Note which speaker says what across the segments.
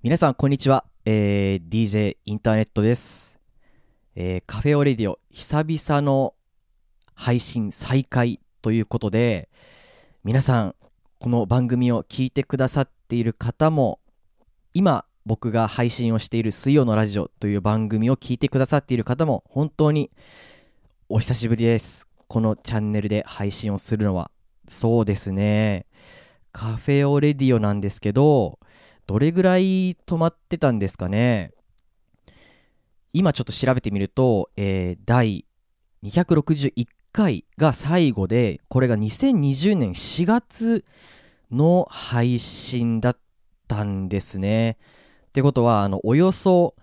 Speaker 1: 皆さん、こんにちは。えー、DJ インターネットです。えー、カフェオレディオ、久々の配信再開ということで、皆さん、この番組を聞いてくださっている方も、今、僕が配信をしている水曜のラジオという番組を聞いてくださっている方も、本当にお久しぶりです。このチャンネルで配信をするのは。そうですね。カフェオレディオなんですけど、どれぐらい止まってたんですかね？今ちょっと調べてみると、えー第261回が最後で、これが2020年4月の配信だったんですね。ってことは、あの、およそ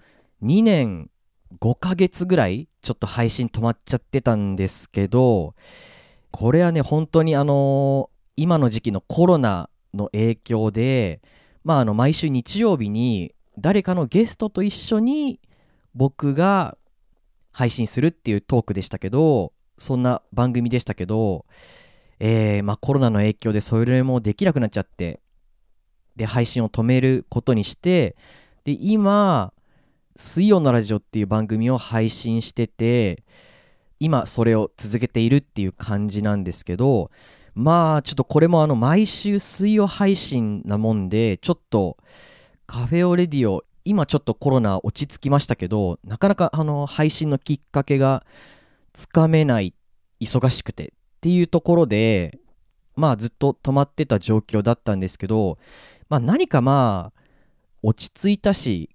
Speaker 1: 2年5ヶ月ぐらい、ちょっと配信止まっちゃってたんですけど、これはね、本当にあの今の時期のコロナの影響で、まあ、あの毎週日曜日に誰かのゲストと一緒に僕が配信するっていうトークでしたけどそんな番組でしたけど、えーまあ、コロナの影響でそれもできなくなっちゃってで配信を止めることにしてで今「水曜のラジオ」っていう番組を配信してて今それを続けているっていう感じなんですけどまあちょっとこれもあの毎週水曜配信なもんでちょっとカフェオレディオ今ちょっとコロナ落ち着きましたけどなかなかあの配信のきっかけがつかめない忙しくてっていうところでまあずっと止まってた状況だったんですけどまあ何かまあ落ち着いたし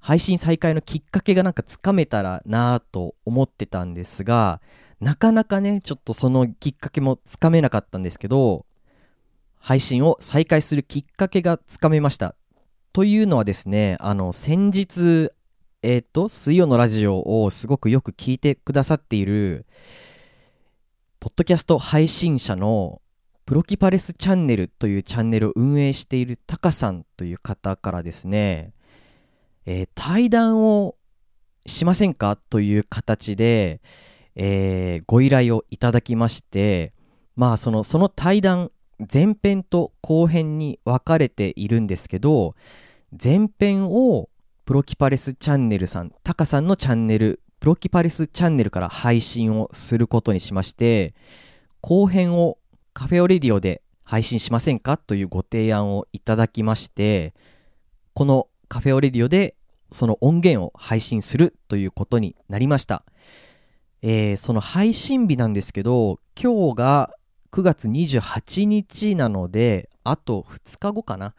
Speaker 1: 配信再開のきっかけがなんかつかめたらなぁと思ってたんですがなかなかねちょっとそのきっかけもつかめなかったんですけど配信を再開するきっかけがつかめました。というのはですねあの先日えっ、と水曜のラジオをすごくよく聞いてくださっているポッドキャスト配信者のプロキパレスチャンネルというチャンネルを運営しているタカさんという方からですね、えー対談をしませんか？という形で、えーご依頼をいただきましてまあそのその対談前編と後編に分かれているんですけど前編をプロキパレスチャンネルさんタカさんのチャンネルプロキパレスチャンネルから配信をすることにしまして後編をカフェオレディオで配信しませんかというご提案をいただきましてこのカフェオレディオでその音源を配信するということになりました。えーその配信日なんですけど今日が9月28日なのであと2日後かな。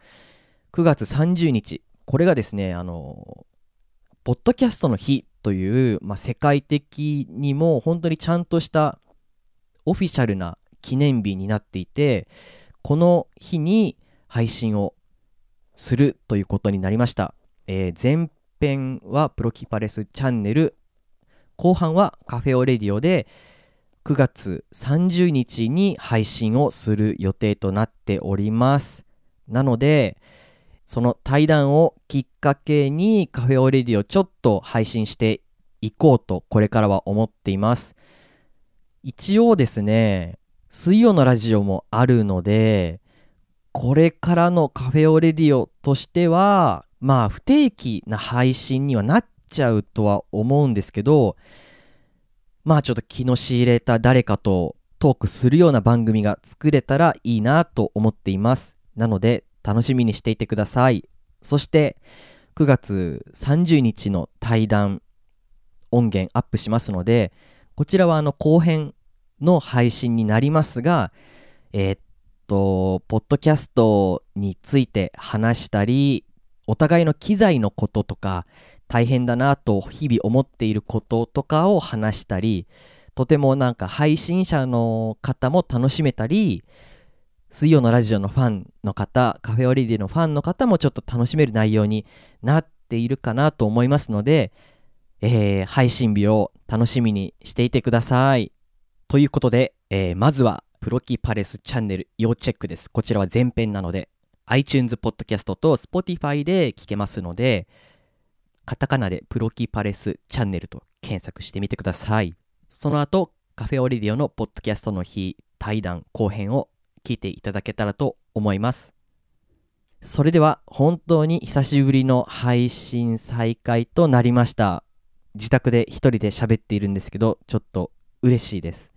Speaker 1: 9月30日。これがですねあのポッドキャストの日という、まあ、世界的にも本当にちゃんとしたオフィシャルな記念日になっていてこの日に配信をするということになりました、えー前編はプロキパレスチャンネル後半はカフェオレディオで9月30日に配信をする予定となっております。なのでその対談をきっかけにカフェオレディオちょっと配信していこうとこれからは思っています。一応ですね水曜のラジオもあるのでこれからのカフェオレディオとしてはまあ不定期な配信にはなっちゃうとは思うんですけどまあちょっと気の仕入れた誰かとトークするような番組が作れたらいいなと思っています。なので楽しみにしていてください。そして9月30日の対談音源アップしますのでこちらはあの後編の配信になりますがえーっとポッドキャストについて話したりお互いの機材のこととか大変だなと日々思っていることとかを話したりとてもなんか配信者の方も楽しめたり水曜のラジオのファンの方カフェオリディのファンの方もちょっと楽しめる内容になっているかなと思いますので、えー配信日を楽しみにしていてください。ということで、えーまずはプロキパレスチャンネル要チェックです。こちらは前編なので iTunes ポッドキャストと Spotify で聞けますのでカタカナでプロキパレスチャンネルと検索してみてください。その後カフェオリディオのポッドキャストの日対談後編を聞いていただけたらと思います。それでは本当に久しぶりの配信再開となりました。自宅で一人で喋っているんですけどちょっと嬉しいです。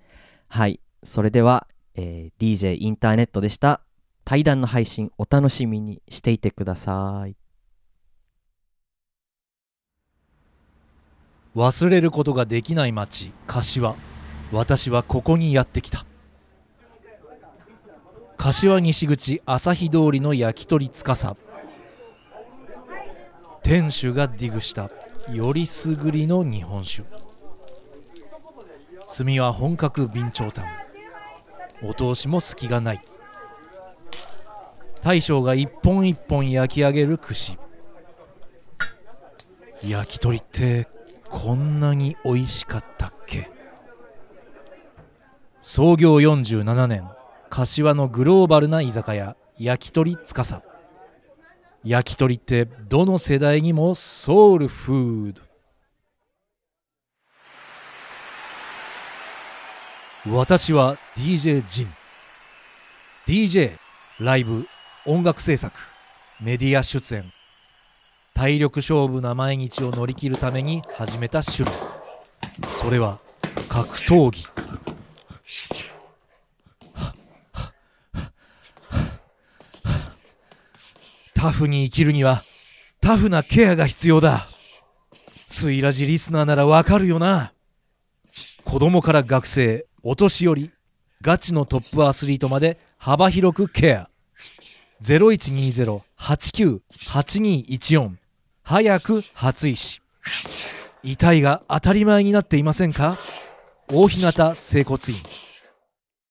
Speaker 1: はい。それでは、えー DJ インターネットでした。対談の配信お楽しみにしていてください。
Speaker 2: 忘れることができない町柏。私はここにやってきた。柏西口朝日通りの焼き鳥司。店主がディグした。よりすぐりの日本酒。炭は本格備長炭。お通しも隙がない。大将が一本一本焼き上げる串。焼き鳥ってこんなに美味しかったっけ？創業47年柏のグローバルな居酒屋焼き鳥司。焼き鳥ってどの世代にもソウルフード。私は DJ ジン。DJ ライブ音楽制作メディア出演。体力勝負な毎日を乗り切るために始めた趣味。それは格闘技。タフに生きるにはタフなケアが必要だ。スイラジリスナーならわかるよな。子供から学生お年寄りガチのトップアスリートまで幅広くケア。0120-89-8214早く初石。遺体が当たり前になっていませんか？大日向整骨院。